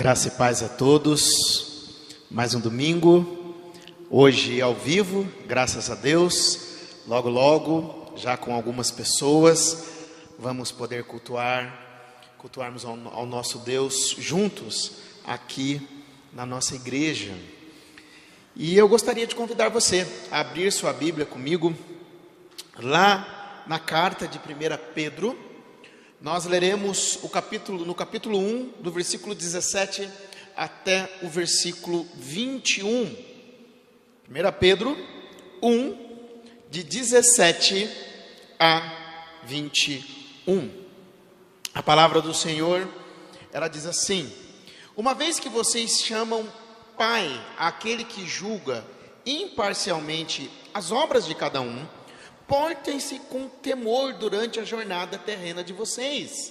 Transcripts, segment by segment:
Graça e paz a todos. Mais um domingo, hoje ao vivo, graças a Deus. Logo, logo, já com algumas pessoas, vamos poder cultuar, cultuarmos ao, ao nosso Deus juntos aqui na nossa igreja. E eu gostaria de convidar você a abrir sua Bíblia comigo lá na carta de 1 Pedro nós leremos o capítulo, no capítulo 1, do versículo 17 até o versículo 21. 1 Pedro 1, de 17 a 21. A palavra do Senhor, ela diz assim: Uma vez que vocês chamam Pai aquele que julga imparcialmente as obras de cada um, portem-se com temor durante a jornada terrena de vocês,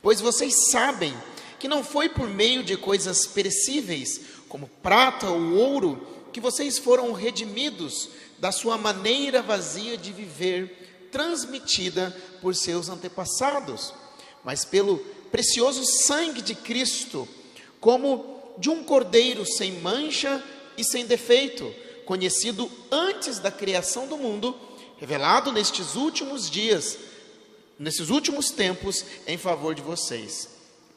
pois vocês sabem que não foi por meio de coisas perecíveis, como prata ou ouro, que vocês foram redimidos da sua maneira vazia de viver, transmitida por seus antepassados, mas pelo precioso sangue de Cristo, como de um cordeiro sem mancha e sem defeito, conhecido antes da criação do mundo revelado nestes últimos dias, nesses últimos tempos, em favor de vocês.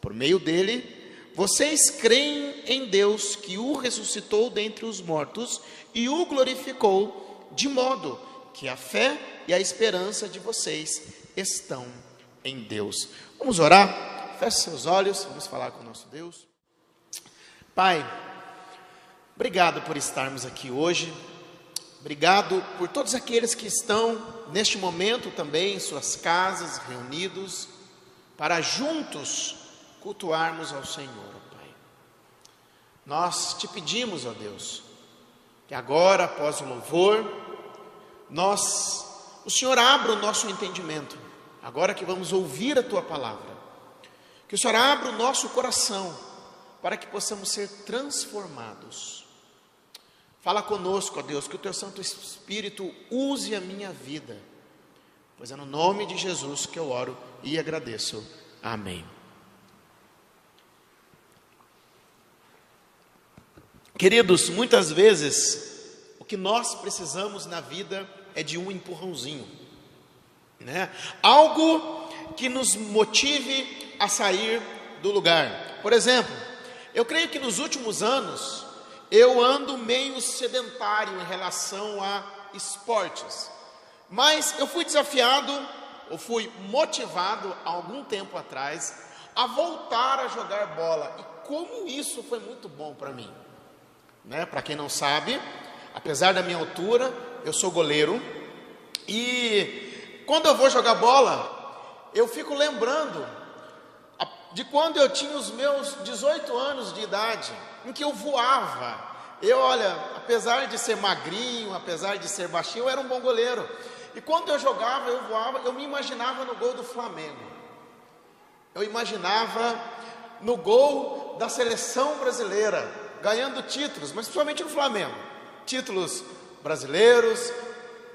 Por meio dele, vocês creem em Deus que o ressuscitou dentre os mortos e o glorificou, de modo que a fé e a esperança de vocês estão em Deus. Vamos orar? Feche seus olhos, vamos falar com o nosso Deus. Pai, obrigado por estarmos aqui hoje. Obrigado por todos aqueles que estão neste momento também em suas casas, reunidos, para juntos cultuarmos ao Senhor, ó Pai. Nós te pedimos, ó Deus, que agora, após o louvor, nós, o Senhor abra o nosso entendimento, agora que vamos ouvir a tua palavra, que o Senhor abra o nosso coração, para que possamos ser transformados Fala conosco, ó Deus, que o teu Santo Espírito use a minha vida. Pois é no nome de Jesus que eu oro e agradeço. Amém. Queridos, muitas vezes o que nós precisamos na vida é de um empurrãozinho, né? Algo que nos motive a sair do lugar. Por exemplo, eu creio que nos últimos anos eu ando meio sedentário em relação a esportes, mas eu fui desafiado, ou fui motivado há algum tempo atrás a voltar a jogar bola, e como isso foi muito bom para mim. Né? Para quem não sabe, apesar da minha altura, eu sou goleiro, e quando eu vou jogar bola, eu fico lembrando de quando eu tinha os meus 18 anos de idade em que eu voava. Eu, olha, apesar de ser magrinho, apesar de ser baixinho, eu era um bom goleiro. E quando eu jogava, eu voava, eu me imaginava no gol do Flamengo. Eu imaginava no gol da seleção brasileira, ganhando títulos, mas principalmente no Flamengo. Títulos brasileiros,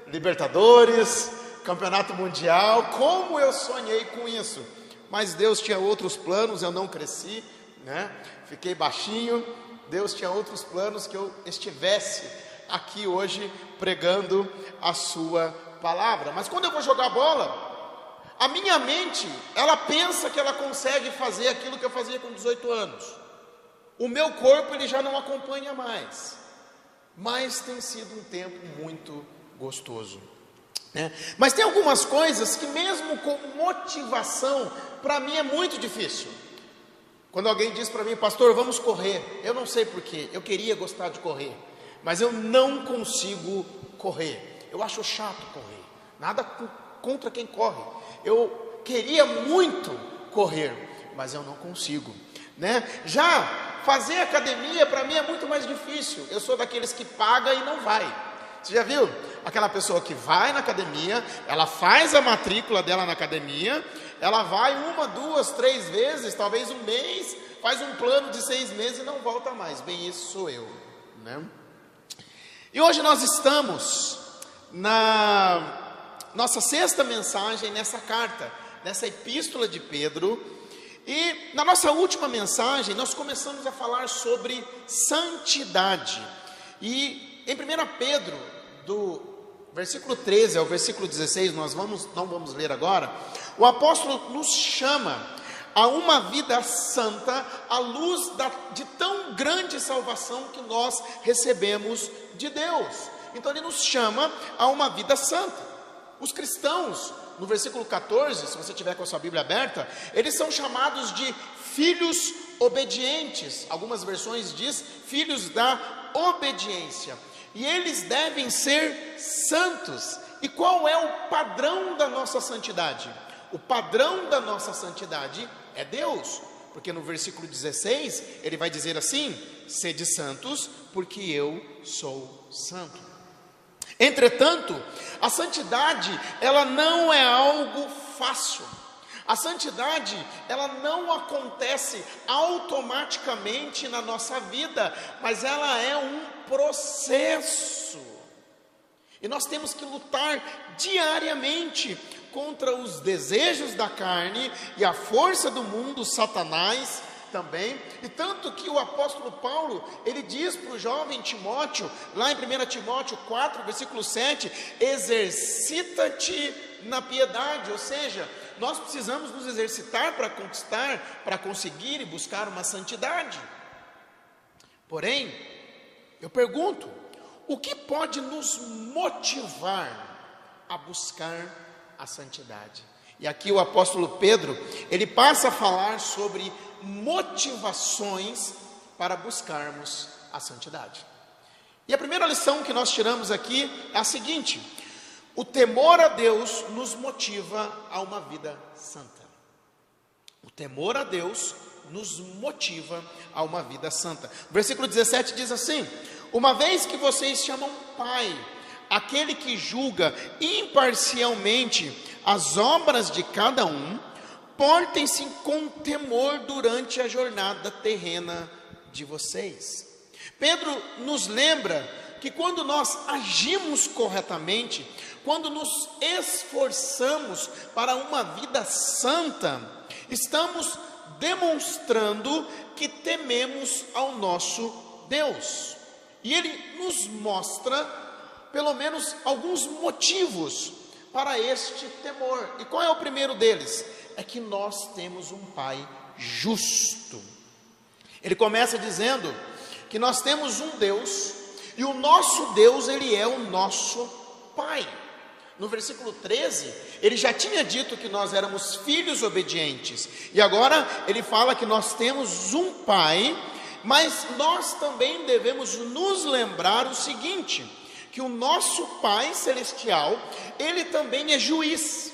Libertadores, Campeonato Mundial. Como eu sonhei com isso. Mas Deus tinha outros planos, eu não cresci, né? fiquei baixinho. Deus tinha outros planos que eu estivesse aqui hoje pregando a Sua palavra. Mas quando eu vou jogar bola, a minha mente, ela pensa que ela consegue fazer aquilo que eu fazia com 18 anos. O meu corpo, ele já não acompanha mais. Mas tem sido um tempo muito gostoso. Né? Mas tem algumas coisas que, mesmo com motivação, para mim é muito difícil. Quando alguém diz para mim, pastor, vamos correr, eu não sei porquê, eu queria gostar de correr, mas eu não consigo correr. Eu acho chato correr, nada contra quem corre. Eu queria muito correr, mas eu não consigo, né? Já fazer academia para mim é muito mais difícil. Eu sou daqueles que paga e não vai. Você já viu? Aquela pessoa que vai na academia, ela faz a matrícula dela na academia, ela vai uma, duas, três vezes, talvez um mês, faz um plano de seis meses e não volta mais. Bem, isso sou eu, né? E hoje nós estamos na nossa sexta mensagem nessa carta, nessa epístola de Pedro, E na nossa última mensagem, nós começamos a falar sobre santidade. E em 1 Pedro, do versículo 13 ao versículo 16, nós vamos, não vamos ler agora, o apóstolo nos chama a uma vida santa à luz da, de tão grande salvação que nós recebemos de Deus. Então ele nos chama a uma vida santa. Os cristãos, no versículo 14, se você tiver com a sua Bíblia aberta, eles são chamados de filhos obedientes. Algumas versões diz filhos da obediência. E eles devem ser santos. E qual é o padrão da nossa santidade? O padrão da nossa santidade é Deus, porque no versículo 16 ele vai dizer assim: sede santos, porque eu sou santo. Entretanto, a santidade, ela não é algo fácil. A santidade, ela não acontece automaticamente na nossa vida, mas ela é um processo. E nós temos que lutar diariamente contra os desejos da carne e a força do mundo, Satanás também. E tanto que o apóstolo Paulo, ele diz para o jovem Timóteo, lá em 1 Timóteo 4, versículo 7, exercita-te na piedade, ou seja, nós precisamos nos exercitar para conquistar, para conseguir e buscar uma santidade. Porém, eu pergunto, o que pode nos motivar a buscar a santidade. E aqui o apóstolo Pedro, ele passa a falar sobre motivações para buscarmos a santidade. E a primeira lição que nós tiramos aqui é a seguinte: o temor a Deus nos motiva a uma vida santa. O temor a Deus nos motiva a uma vida santa. Versículo 17 diz assim: Uma vez que vocês chamam Pai aquele que julga imparcialmente as obras de cada um, portem-se com temor durante a jornada terrena de vocês. Pedro nos lembra que quando nós agimos corretamente, quando nos esforçamos para uma vida santa, estamos demonstrando que tememos ao nosso Deus. E ele nos mostra pelo menos alguns motivos para este temor. E qual é o primeiro deles? É que nós temos um Pai justo. Ele começa dizendo que nós temos um Deus e o nosso Deus, ele é o nosso Pai. No versículo 13, ele já tinha dito que nós éramos filhos obedientes, e agora ele fala que nós temos um Pai, mas nós também devemos nos lembrar o seguinte: que o nosso Pai Celestial, Ele também é juiz.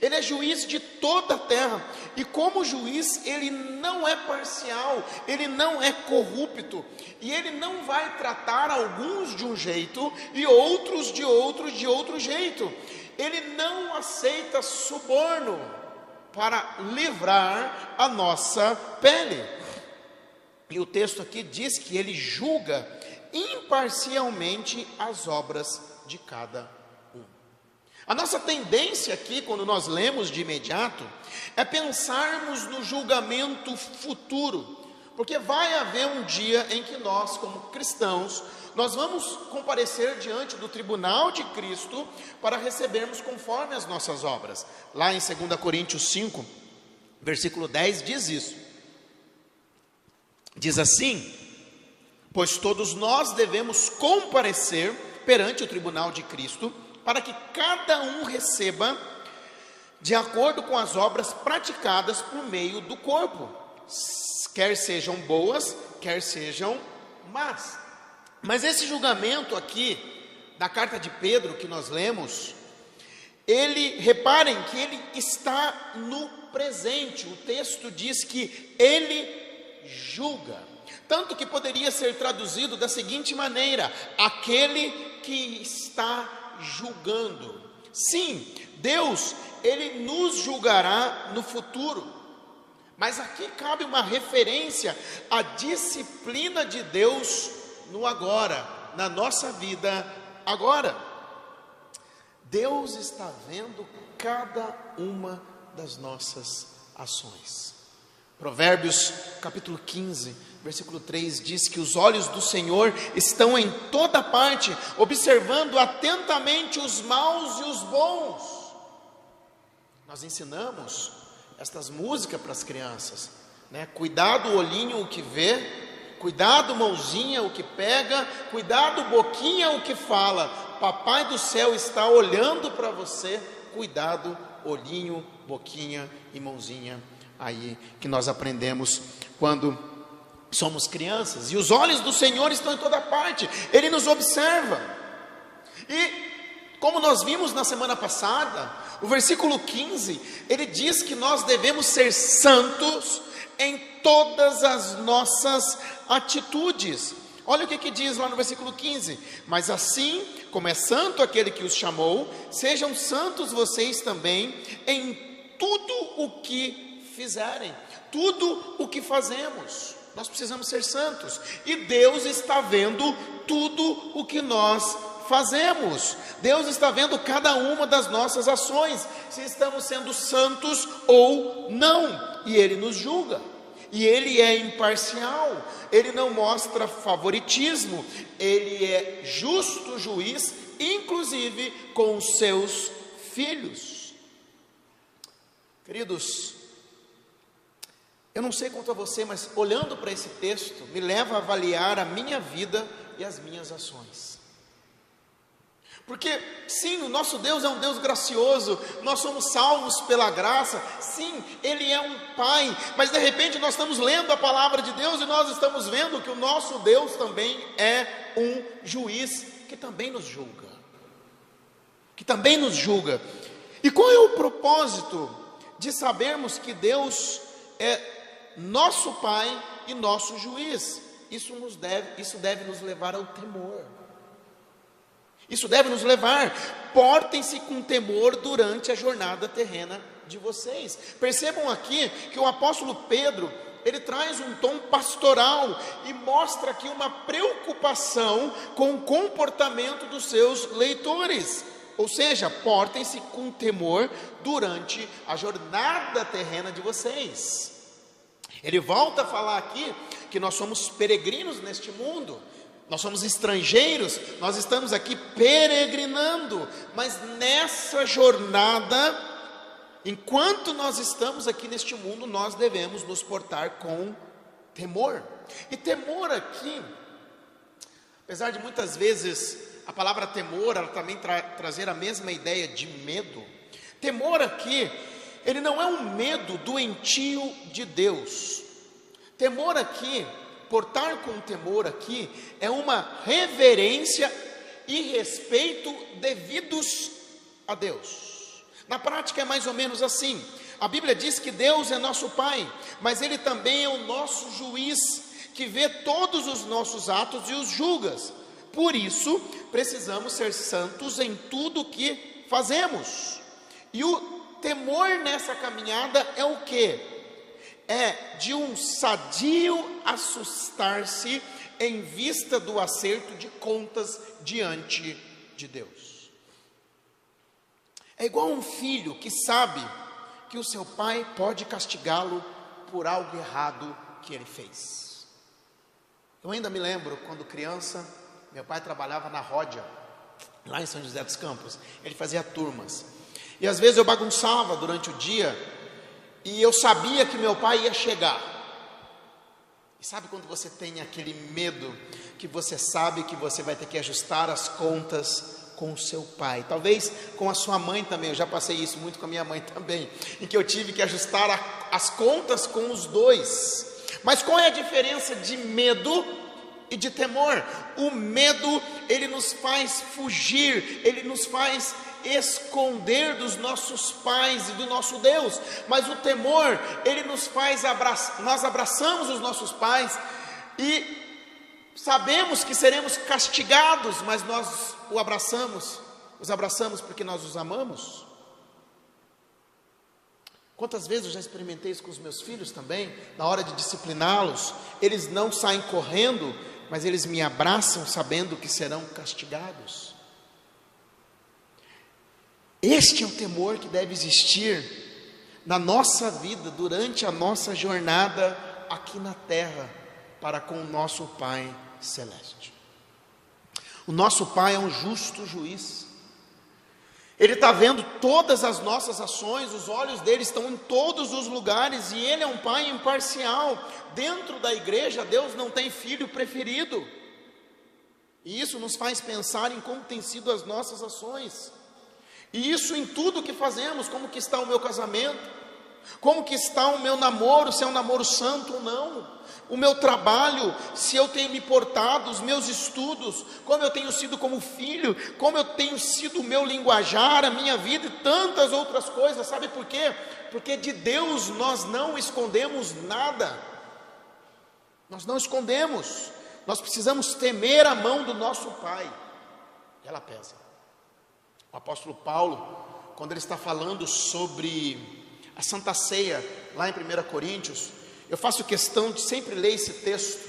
Ele é juiz de toda a terra. E como juiz, ele não é parcial, ele não é corrupto. E ele não vai tratar alguns de um jeito e outros de outro de outro jeito. Ele não aceita suborno para livrar a nossa pele. E o texto aqui diz que ele julga imparcialmente as obras de cada um. A nossa tendência aqui, quando nós lemos de imediato, é pensarmos no julgamento futuro, porque vai haver um dia em que nós, como cristãos, nós vamos comparecer diante do tribunal de Cristo para recebermos conforme as nossas obras. Lá em 2 Coríntios 5, versículo 10 diz isso. Diz assim: pois todos nós devemos comparecer perante o tribunal de Cristo, para que cada um receba de acordo com as obras praticadas por meio do corpo, quer sejam boas, quer sejam más. Mas esse julgamento aqui, da carta de Pedro que nós lemos, ele, reparem que ele está no presente, o texto diz que ele julga. Tanto que poderia ser traduzido da seguinte maneira: aquele que está julgando. Sim, Deus, ele nos julgará no futuro. Mas aqui cabe uma referência à disciplina de Deus no agora, na nossa vida agora. Deus está vendo cada uma das nossas ações. Provérbios capítulo 15, versículo 3 diz que os olhos do Senhor estão em toda parte, observando atentamente os maus e os bons. Nós ensinamos estas músicas para as crianças, né? Cuidado olhinho o que vê, cuidado mãozinha o que pega, cuidado boquinha o que fala. Papai do céu está olhando para você, cuidado olhinho, boquinha e mãozinha aí que nós aprendemos quando somos crianças. E os olhos do Senhor estão em toda parte, Ele nos observa. E como nós vimos na semana passada, o versículo 15, ele diz que nós devemos ser santos em todas as nossas atitudes. Olha o que, que diz lá no versículo 15: Mas assim como é santo aquele que os chamou, sejam santos vocês também em tudo o que fizerem, tudo o que fazemos. Nós precisamos ser santos, e Deus está vendo tudo o que nós fazemos. Deus está vendo cada uma das nossas ações, se estamos sendo santos ou não, e Ele nos julga. E ele é imparcial, ele não mostra favoritismo, ele é justo juiz, inclusive com os seus filhos. Queridos, eu não sei quanto a você, mas olhando para esse texto, me leva a avaliar a minha vida e as minhas ações. Porque, sim, o nosso Deus é um Deus gracioso, nós somos salvos pela graça, sim, Ele é um Pai, mas de repente nós estamos lendo a palavra de Deus e nós estamos vendo que o nosso Deus também é um juiz que também nos julga. Que também nos julga. E qual é o propósito de sabermos que Deus é nosso Pai e nosso juiz. Isso, nos deve, isso deve nos levar ao temor. Isso deve nos levar. Portem-se com temor durante a jornada terrena de vocês. Percebam aqui que o apóstolo Pedro, ele traz um tom pastoral e mostra aqui uma preocupação com o comportamento dos seus leitores. Ou seja, portem-se com temor durante a jornada terrena de vocês. Ele volta a falar aqui que nós somos peregrinos neste mundo, nós somos estrangeiros, nós estamos aqui peregrinando, mas nessa jornada, enquanto nós estamos aqui neste mundo, nós devemos nos portar com temor. E temor aqui, apesar de muitas vezes a palavra temor, ela também tra trazer a mesma ideia de medo. Temor aqui ele não é um medo doentio de Deus. Temor aqui, portar com temor aqui, é uma reverência e respeito devidos a Deus. Na prática é mais ou menos assim. A Bíblia diz que Deus é nosso Pai, mas Ele também é o nosso juiz, que vê todos os nossos atos e os julga. Por isso, precisamos ser santos em tudo que fazemos. E o temor nessa caminhada é o que? É de um sadio assustar-se em vista do acerto de contas diante de Deus. É igual um filho que sabe que o seu pai pode castigá-lo por algo errado que ele fez. Eu ainda me lembro quando criança, meu pai trabalhava na Ródia, lá em São José dos Campos. Ele fazia turmas. E às vezes eu bagunçava durante o dia e eu sabia que meu pai ia chegar. E sabe quando você tem aquele medo que você sabe que você vai ter que ajustar as contas com o seu pai, talvez com a sua mãe também. Eu já passei isso muito com a minha mãe também, em que eu tive que ajustar a, as contas com os dois. Mas qual é a diferença de medo e de temor? O medo, ele nos faz fugir, ele nos faz esconder dos nossos pais e do nosso Deus, mas o temor, ele nos faz abraçar, nós abraçamos os nossos pais e sabemos que seremos castigados, mas nós o abraçamos, os abraçamos porque nós os amamos. Quantas vezes eu já experimentei isso com os meus filhos também, na hora de discipliná-los, eles não saem correndo, mas eles me abraçam sabendo que serão castigados. Este é o temor que deve existir na nossa vida, durante a nossa jornada aqui na terra, para com o nosso Pai Celeste. O nosso Pai é um justo juiz. Ele está vendo todas as nossas ações, os olhos dele estão em todos os lugares e ele é um Pai imparcial. Dentro da igreja, Deus não tem filho preferido. E isso nos faz pensar em como têm sido as nossas ações. E isso em tudo que fazemos, como que está o meu casamento, como que está o meu namoro, se é um namoro santo ou não, o meu trabalho, se eu tenho me portado, os meus estudos, como eu tenho sido como filho, como eu tenho sido o meu linguajar, a minha vida e tantas outras coisas, sabe por quê? Porque de Deus nós não escondemos nada, nós não escondemos, nós precisamos temer a mão do nosso Pai, ela pesa. O apóstolo Paulo, quando ele está falando sobre a Santa Ceia, lá em 1 Coríntios, eu faço questão de sempre ler esse texto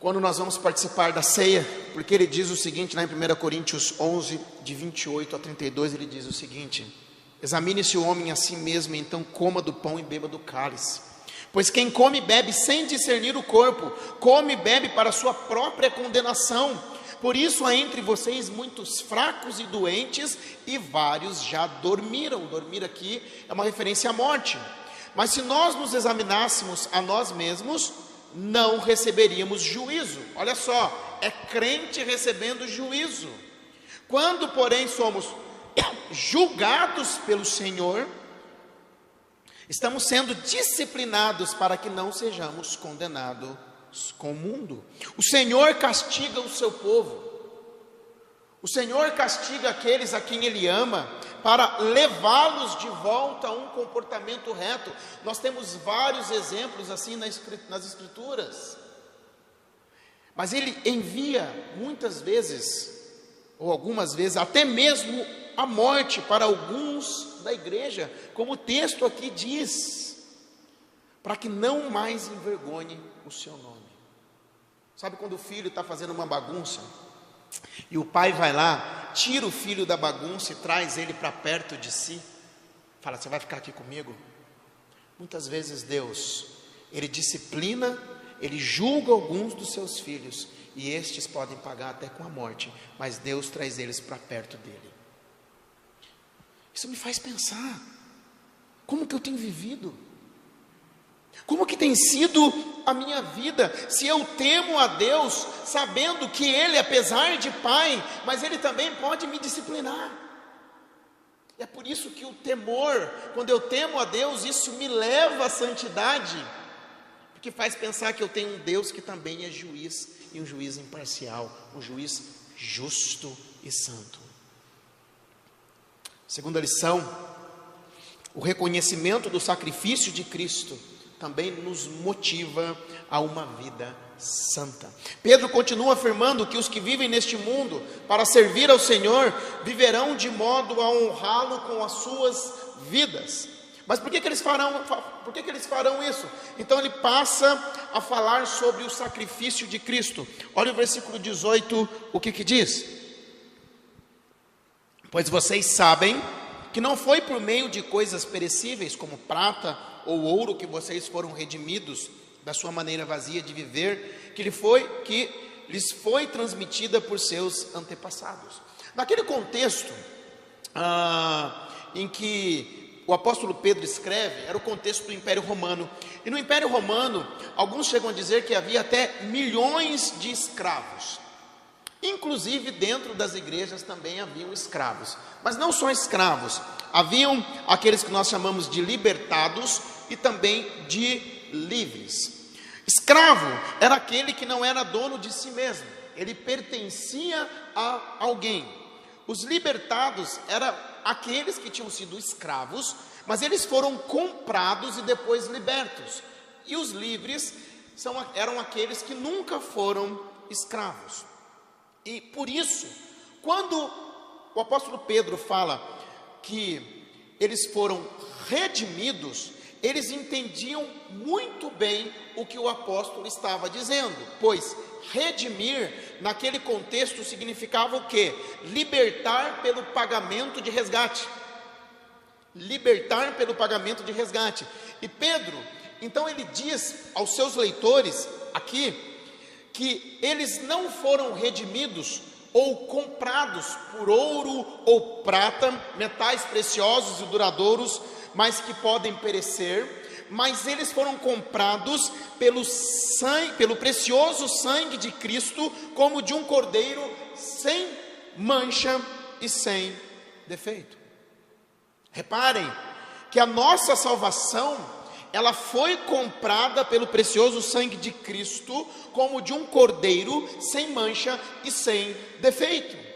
quando nós vamos participar da ceia, porque ele diz o seguinte, lá em 1 Coríntios 11, de 28 a 32, ele diz o seguinte: Examine-se o homem a si mesmo, então coma do pão e beba do cálice. Pois quem come e bebe sem discernir o corpo, come e bebe para sua própria condenação. Por isso há entre vocês muitos fracos e doentes, e vários já dormiram. Dormir aqui é uma referência à morte. Mas se nós nos examinássemos a nós mesmos, não receberíamos juízo. Olha só, é crente recebendo juízo. Quando, porém, somos julgados pelo Senhor, Estamos sendo disciplinados para que não sejamos condenados com o mundo. O Senhor castiga o seu povo. O Senhor castiga aqueles a quem Ele ama para levá-los de volta a um comportamento reto. Nós temos vários exemplos assim nas Escrituras. Mas Ele envia muitas vezes, ou algumas vezes, até mesmo a morte para alguns da igreja, como o texto aqui diz, para que não mais envergonhe o seu nome. Sabe quando o filho está fazendo uma bagunça e o pai vai lá, tira o filho da bagunça e traz ele para perto de si? Fala, você vai ficar aqui comigo? Muitas vezes Deus, Ele disciplina, Ele julga alguns dos seus filhos e estes podem pagar até com a morte, mas Deus traz eles para perto dele. Isso me faz pensar. Como que eu tenho vivido? Como que tem sido a minha vida? Se eu temo a Deus, sabendo que Ele, apesar de Pai, mas Ele também pode me disciplinar. É por isso que o temor, quando eu temo a Deus, isso me leva à santidade, porque faz pensar que eu tenho um Deus que também é juiz, e um juiz imparcial, um juiz justo e santo. Segunda lição, o reconhecimento do sacrifício de Cristo também nos motiva a uma vida santa. Pedro continua afirmando que os que vivem neste mundo para servir ao Senhor viverão de modo a honrá-lo com as suas vidas. Mas por que, que eles farão, por que, que eles farão isso? Então ele passa a falar sobre o sacrifício de Cristo. Olha o versículo 18, o que que diz? Pois vocês sabem que não foi por meio de coisas perecíveis, como prata ou ouro, que vocês foram redimidos da sua maneira vazia de viver, que, lhe foi, que lhes foi transmitida por seus antepassados. Naquele contexto ah, em que o apóstolo Pedro escreve, era o contexto do Império Romano. E no Império Romano, alguns chegam a dizer que havia até milhões de escravos. Inclusive dentro das igrejas também haviam escravos, mas não só escravos, haviam aqueles que nós chamamos de libertados e também de livres. Escravo era aquele que não era dono de si mesmo, ele pertencia a alguém. Os libertados eram aqueles que tinham sido escravos, mas eles foram comprados e depois libertos. E os livres são, eram aqueles que nunca foram escravos. E por isso, quando o apóstolo Pedro fala que eles foram redimidos, eles entendiam muito bem o que o apóstolo estava dizendo, pois redimir naquele contexto significava o que? Libertar pelo pagamento de resgate. libertar pelo pagamento de resgate. E Pedro, então ele diz aos seus leitores aqui que eles não foram redimidos ou comprados por ouro ou prata, metais preciosos e duradouros, mas que podem perecer, mas eles foram comprados pelo sangue, pelo precioso sangue de Cristo, como de um cordeiro sem mancha e sem defeito. Reparem que a nossa salvação, ela foi comprada pelo precioso sangue de Cristo, como de um cordeiro sem mancha e sem defeito.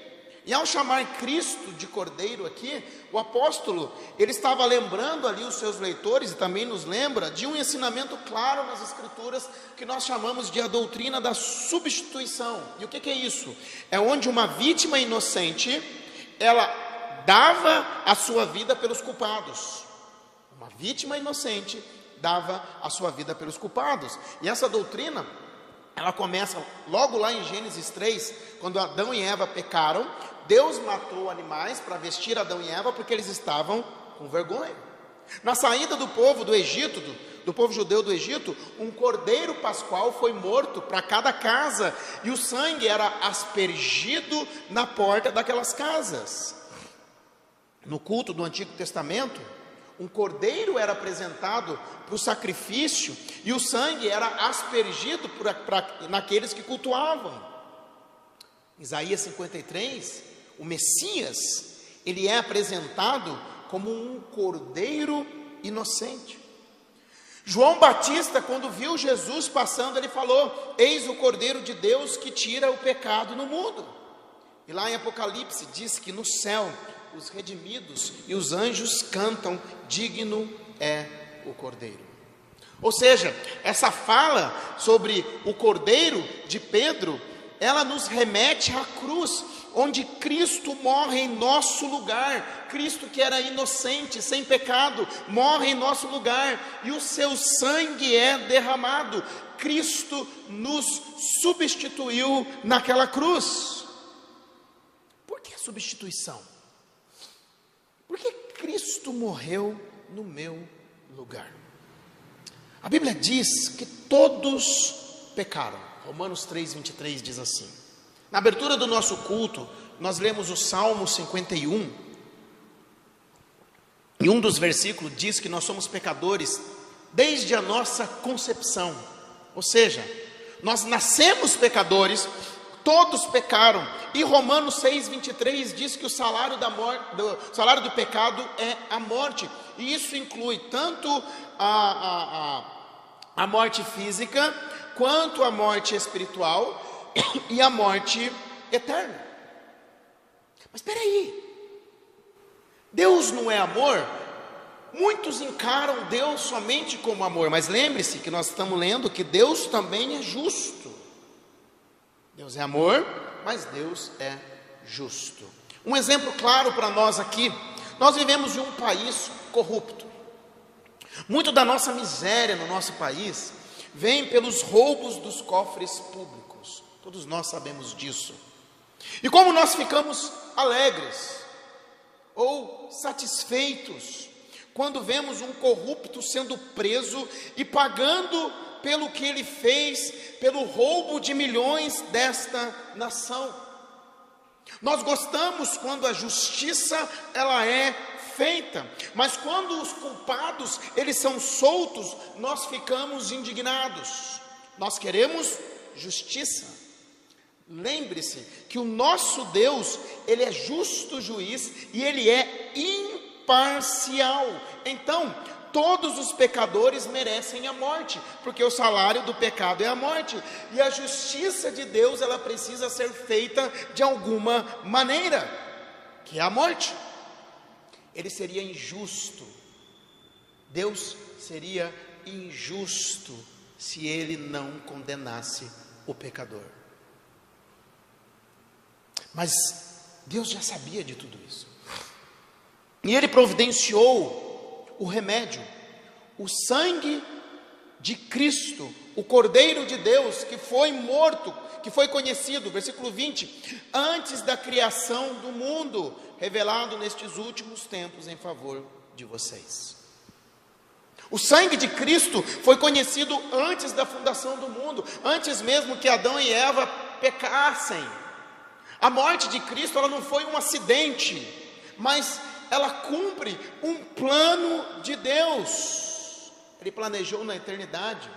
E ao chamar Cristo de cordeiro aqui, o apóstolo, ele estava lembrando ali os seus leitores e também nos lembra de um ensinamento claro nas escrituras que nós chamamos de a doutrina da substituição. E o que, que é isso? É onde uma vítima inocente, ela dava a sua vida pelos culpados. Uma vítima inocente dava a sua vida pelos culpados. E essa doutrina ela começa logo lá em Gênesis 3, quando Adão e Eva pecaram, Deus matou animais para vestir Adão e Eva porque eles estavam com vergonha. Na saída do povo do Egito, do, do povo judeu do Egito, um cordeiro pascual foi morto para cada casa e o sangue era aspergido na porta daquelas casas. No culto do Antigo Testamento, um cordeiro era apresentado para o sacrifício e o sangue era aspergido por, pra, naqueles que cultuavam. Isaías 53, o Messias, ele é apresentado como um cordeiro inocente. João Batista, quando viu Jesus passando, ele falou: Eis o Cordeiro de Deus que tira o pecado no mundo. E lá em Apocalipse diz que no céu os redimidos e os anjos cantam: Digno é o Cordeiro. Ou seja, essa fala sobre o Cordeiro de Pedro, ela nos remete à cruz, onde Cristo morre em nosso lugar. Cristo, que era inocente, sem pecado, morre em nosso lugar e o seu sangue é derramado. Cristo nos substituiu naquela cruz. Por que substituição? Porque Cristo morreu no meu lugar. A Bíblia diz que todos pecaram. Romanos 3, 23 diz assim. Na abertura do nosso culto, nós lemos o Salmo 51. E um dos versículos diz que nós somos pecadores desde a nossa concepção. Ou seja, nós nascemos pecadores, Todos pecaram. E Romanos 6:23 diz que o salário da morte, do salário do pecado é a morte. E isso inclui tanto a, a, a, a morte física quanto a morte espiritual e a morte eterna. Mas espera aí. Deus não é amor? Muitos encaram Deus somente como amor, mas lembre-se que nós estamos lendo que Deus também é justo. Deus é amor, mas Deus é justo. Um exemplo claro para nós aqui: nós vivemos em um país corrupto. Muito da nossa miséria no nosso país vem pelos roubos dos cofres públicos. Todos nós sabemos disso. E como nós ficamos alegres ou satisfeitos quando vemos um corrupto sendo preso e pagando pelo que ele fez, pelo roubo de milhões desta nação. Nós gostamos quando a justiça ela é feita, mas quando os culpados eles são soltos, nós ficamos indignados. Nós queremos justiça. Lembre-se que o nosso Deus, ele é justo juiz e ele é imparcial. Então, todos os pecadores merecem a morte, porque o salário do pecado é a morte, e a justiça de Deus ela precisa ser feita de alguma maneira, que é a morte. Ele seria injusto. Deus seria injusto se ele não condenasse o pecador. Mas Deus já sabia de tudo isso. E ele providenciou o remédio, o sangue de Cristo, o Cordeiro de Deus, que foi morto, que foi conhecido, versículo 20, antes da criação do mundo, revelado nestes últimos tempos em favor de vocês. O sangue de Cristo foi conhecido antes da fundação do mundo, antes mesmo que Adão e Eva pecassem. A morte de Cristo ela não foi um acidente, mas ela cumpre um plano de Deus. Ele planejou na eternidade.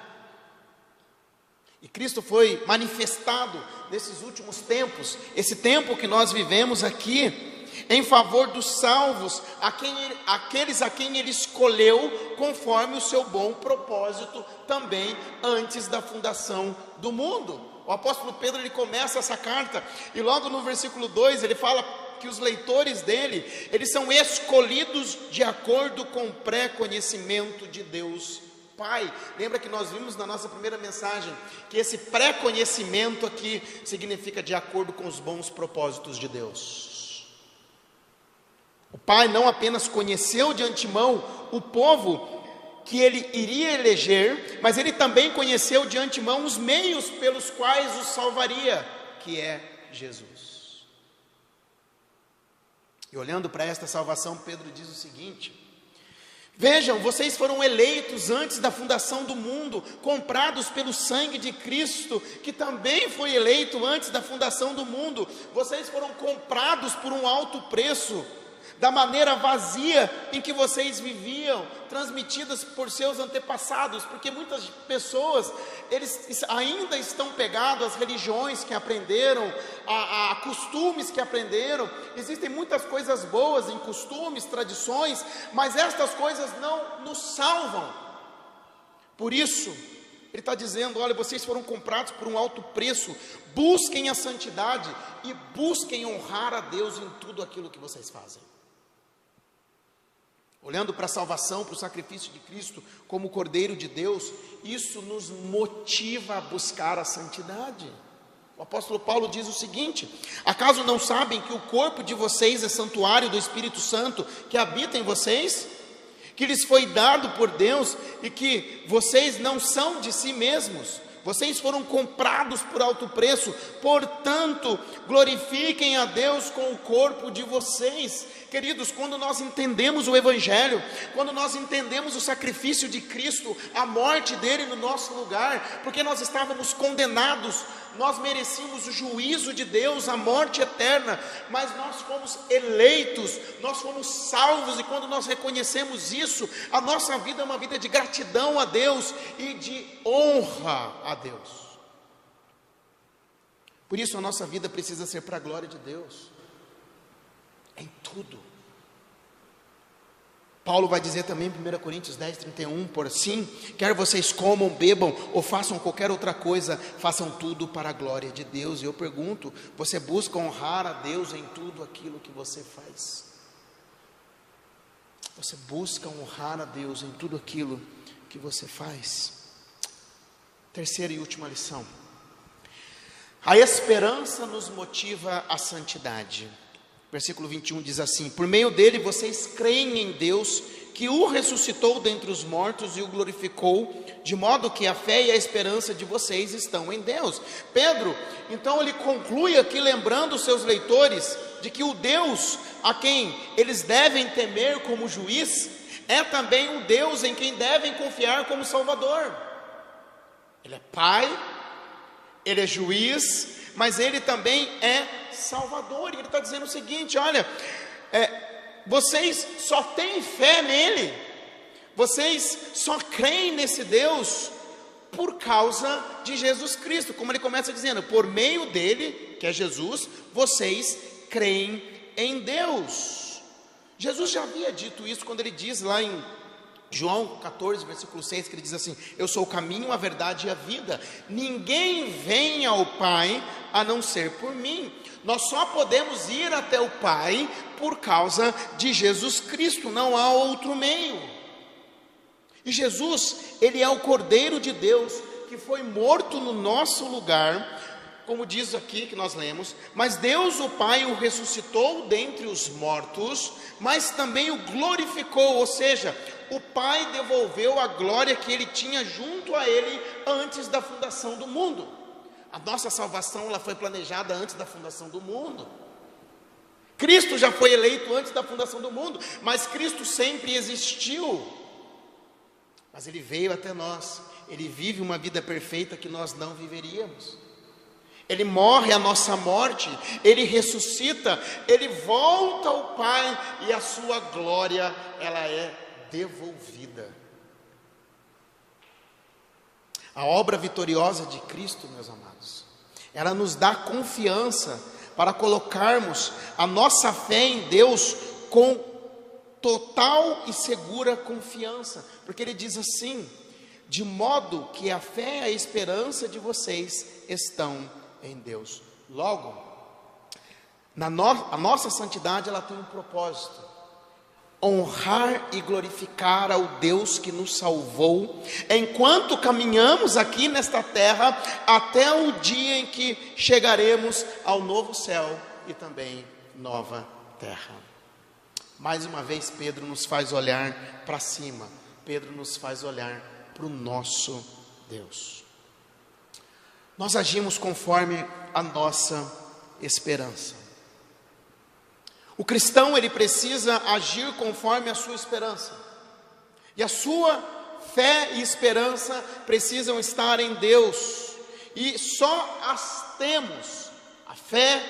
E Cristo foi manifestado nesses últimos tempos, esse tempo que nós vivemos aqui, em favor dos salvos, a quem, aqueles a quem ele escolheu, conforme o seu bom propósito, também antes da fundação do mundo. O apóstolo Pedro ele começa essa carta e logo no versículo 2 ele fala que os leitores dele, eles são escolhidos de acordo com o pré-conhecimento de Deus Pai. Lembra que nós vimos na nossa primeira mensagem que esse pré-conhecimento aqui significa de acordo com os bons propósitos de Deus. O pai não apenas conheceu de antemão o povo que ele iria eleger, mas ele também conheceu de antemão os meios pelos quais o salvaria, que é Jesus. E olhando para esta salvação, Pedro diz o seguinte: Vejam, vocês foram eleitos antes da fundação do mundo, comprados pelo sangue de Cristo, que também foi eleito antes da fundação do mundo. Vocês foram comprados por um alto preço da maneira vazia em que vocês viviam, transmitidas por seus antepassados, porque muitas pessoas, eles ainda estão pegados às religiões que aprenderam, a, a costumes que aprenderam, existem muitas coisas boas em costumes, tradições, mas estas coisas não nos salvam, por isso, ele está dizendo: olha, vocês foram comprados por um alto preço, busquem a santidade e busquem honrar a Deus em tudo aquilo que vocês fazem. Olhando para a salvação, para o sacrifício de Cristo como Cordeiro de Deus, isso nos motiva a buscar a santidade. O apóstolo Paulo diz o seguinte: Acaso não sabem que o corpo de vocês é santuário do Espírito Santo que habita em vocês? Que lhes foi dado por Deus e que vocês não são de si mesmos, vocês foram comprados por alto preço, portanto, glorifiquem a Deus com o corpo de vocês. Queridos, quando nós entendemos o Evangelho, quando nós entendemos o sacrifício de Cristo, a morte dele no nosso lugar, porque nós estávamos condenados, nós merecíamos o juízo de Deus, a morte eterna, mas nós fomos eleitos, nós fomos salvos, e quando nós reconhecemos isso, a nossa vida é uma vida de gratidão a Deus e de honra a Deus. Por isso a nossa vida precisa ser para a glória de Deus, em tudo. Paulo vai dizer também em 1 Coríntios 10, 31, por assim, quer vocês comam, bebam ou façam qualquer outra coisa, façam tudo para a glória de Deus. E eu pergunto, você busca honrar a Deus em tudo aquilo que você faz? Você busca honrar a Deus em tudo aquilo que você faz? Terceira e última lição. A esperança nos motiva à santidade. Versículo 21 diz assim: Por meio dele vocês creem em Deus, que o ressuscitou dentre os mortos e o glorificou, de modo que a fé e a esperança de vocês estão em Deus. Pedro, então ele conclui aqui lembrando os seus leitores de que o Deus a quem eles devem temer como juiz é também o Deus em quem devem confiar como Salvador. Ele é Pai, ele é juiz, mas ele também é Salvador. E ele está dizendo o seguinte: olha, é, vocês só têm fé nele, vocês só creem nesse Deus por causa de Jesus Cristo, como ele começa dizendo, por meio dele, que é Jesus, vocês creem em Deus. Jesus já havia dito isso quando ele diz lá em João 14, versículo 6, que ele diz assim: Eu sou o caminho, a verdade e a vida. Ninguém vem ao Pai a não ser por mim. Nós só podemos ir até o Pai por causa de Jesus Cristo, não há outro meio. E Jesus, ele é o Cordeiro de Deus que foi morto no nosso lugar, como diz aqui que nós lemos, mas Deus o Pai o ressuscitou dentre os mortos, mas também o glorificou, ou seja, o Pai devolveu a glória que ele tinha junto a ele antes da fundação do mundo. A nossa salvação ela foi planejada antes da fundação do mundo. Cristo já foi eleito antes da fundação do mundo, mas Cristo sempre existiu. Mas ele veio até nós, ele vive uma vida perfeita que nós não viveríamos. Ele morre a nossa morte, ele ressuscita, ele volta ao Pai e a sua glória ela é devolvida. A obra vitoriosa de Cristo, meus amados, ela nos dá confiança para colocarmos a nossa fé em Deus com total e segura confiança, porque ele diz assim: de modo que a fé e a esperança de vocês estão em Deus. Logo, na no, a nossa santidade ela tem um propósito: honrar e glorificar ao Deus que nos salvou, enquanto caminhamos aqui nesta terra, até o dia em que chegaremos ao novo céu e também nova terra. Mais uma vez, Pedro nos faz olhar para cima, Pedro nos faz olhar para o nosso Deus. Nós agimos conforme a nossa esperança. O cristão ele precisa agir conforme a sua esperança. E a sua fé e esperança precisam estar em Deus. E só as temos, a fé,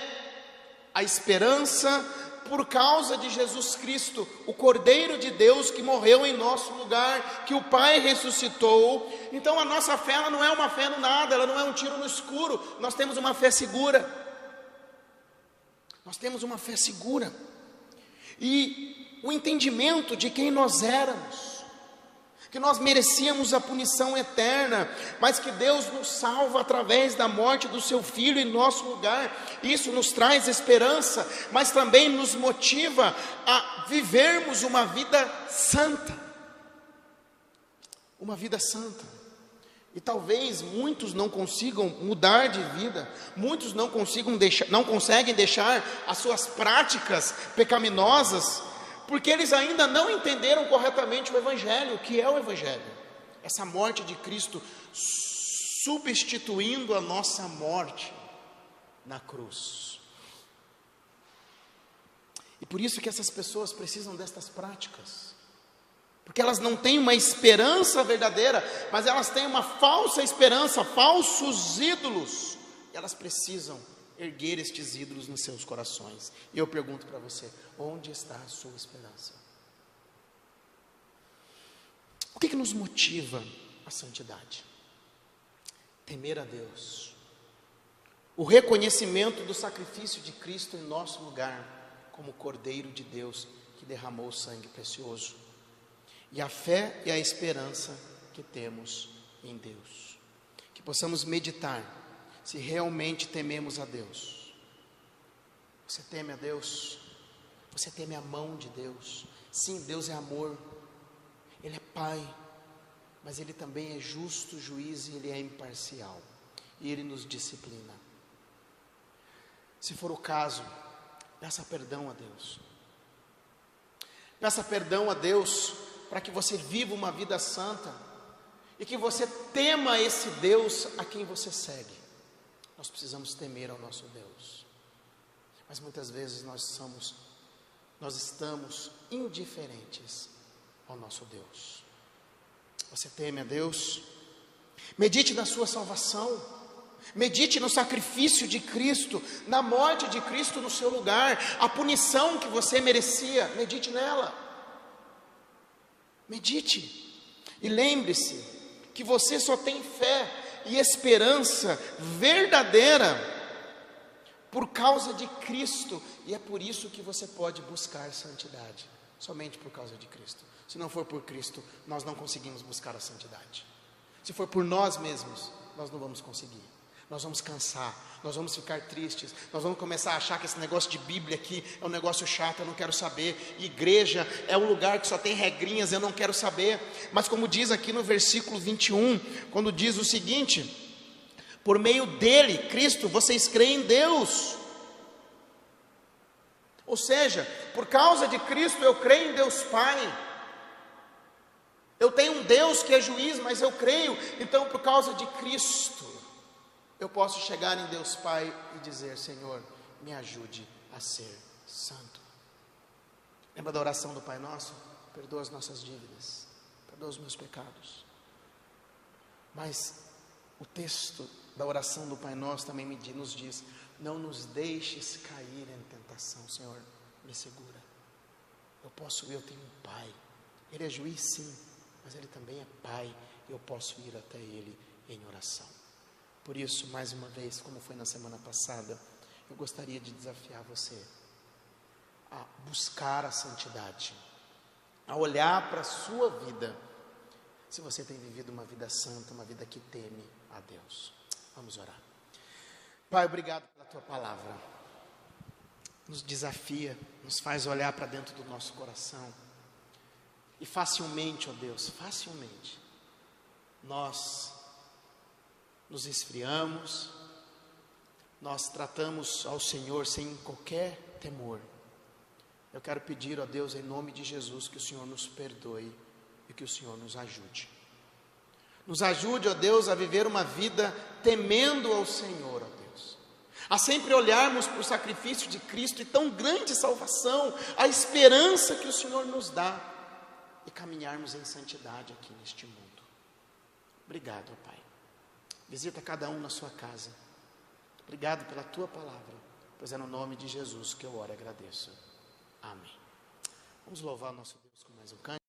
a esperança, por causa de Jesus Cristo, o Cordeiro de Deus que morreu em nosso lugar, que o Pai ressuscitou. Então a nossa fé ela não é uma fé no nada, ela não é um tiro no escuro. Nós temos uma fé segura. Nós temos uma fé segura. E o entendimento de quem nós éramos, que nós merecíamos a punição eterna, mas que Deus nos salva através da morte do seu filho em nosso lugar. Isso nos traz esperança, mas também nos motiva a vivermos uma vida santa. Uma vida santa. E talvez muitos não consigam mudar de vida, muitos não consigam deixar, não conseguem deixar as suas práticas pecaminosas, porque eles ainda não entenderam corretamente o evangelho, o que é o evangelho. Essa morte de Cristo substituindo a nossa morte na cruz. E por isso que essas pessoas precisam destas práticas porque elas não têm uma esperança verdadeira, mas elas têm uma falsa esperança, falsos ídolos. E elas precisam erguer estes ídolos nos seus corações. E eu pergunto para você: onde está a sua esperança? O que, que nos motiva a santidade? Temer a Deus, o reconhecimento do sacrifício de Cristo em nosso lugar, como Cordeiro de Deus que derramou o sangue precioso e a fé e a esperança que temos em Deus. Que possamos meditar se realmente tememos a Deus. Você teme a Deus? Você teme a mão de Deus? Sim, Deus é amor, Ele é Pai, mas Ele também é justo juiz e Ele é imparcial, e Ele nos disciplina. Se for o caso, peça perdão a Deus. Peça perdão a Deus para que você viva uma vida santa e que você tema esse Deus a quem você segue. Nós precisamos temer ao nosso Deus. Mas muitas vezes nós somos nós estamos indiferentes ao nosso Deus. Você teme a Deus? Medite na sua salvação. Medite no sacrifício de Cristo, na morte de Cristo no seu lugar, a punição que você merecia. Medite nela. Medite e lembre-se que você só tem fé e esperança verdadeira por causa de Cristo, e é por isso que você pode buscar santidade, somente por causa de Cristo. Se não for por Cristo, nós não conseguimos buscar a santidade. Se for por nós mesmos, nós não vamos conseguir nós vamos cansar, nós vamos ficar tristes, nós vamos começar a achar que esse negócio de Bíblia aqui é um negócio chato, eu não quero saber. Igreja é um lugar que só tem regrinhas, eu não quero saber. Mas como diz aqui no versículo 21, quando diz o seguinte: por meio dele, Cristo, vocês creem em Deus. Ou seja, por causa de Cristo eu creio em Deus Pai. Eu tenho um Deus que é juiz, mas eu creio. Então, por causa de Cristo, eu posso chegar em Deus Pai e dizer: Senhor, me ajude a ser santo. Lembra da oração do Pai Nosso? Perdoa as nossas dívidas, perdoa os meus pecados. Mas o texto da oração do Pai Nosso também nos diz: não nos deixes cair em tentação, Senhor, me segura. Eu posso ir, eu tenho um Pai. Ele é juiz, sim, mas Ele também é Pai. Eu posso ir até Ele em oração. Por isso, mais uma vez, como foi na semana passada, eu gostaria de desafiar você a buscar a santidade, a olhar para a sua vida, se você tem vivido uma vida santa, uma vida que teme a Deus. Vamos orar. Pai, obrigado pela tua palavra. Nos desafia, nos faz olhar para dentro do nosso coração. E facilmente, ó Deus, facilmente, nós nos esfriamos, nós tratamos ao Senhor sem qualquer temor. Eu quero pedir a Deus, em nome de Jesus, que o Senhor nos perdoe e que o Senhor nos ajude. Nos ajude, ó Deus, a viver uma vida temendo ao Senhor, ó Deus. A sempre olharmos para o sacrifício de Cristo e tão grande salvação, a esperança que o Senhor nos dá e caminharmos em santidade aqui neste mundo. Obrigado, ó Pai. Visita cada um na sua casa. Obrigado pela tua palavra, pois é no nome de Jesus que eu oro e agradeço. Amém. Vamos louvar nosso Deus com mais um canto.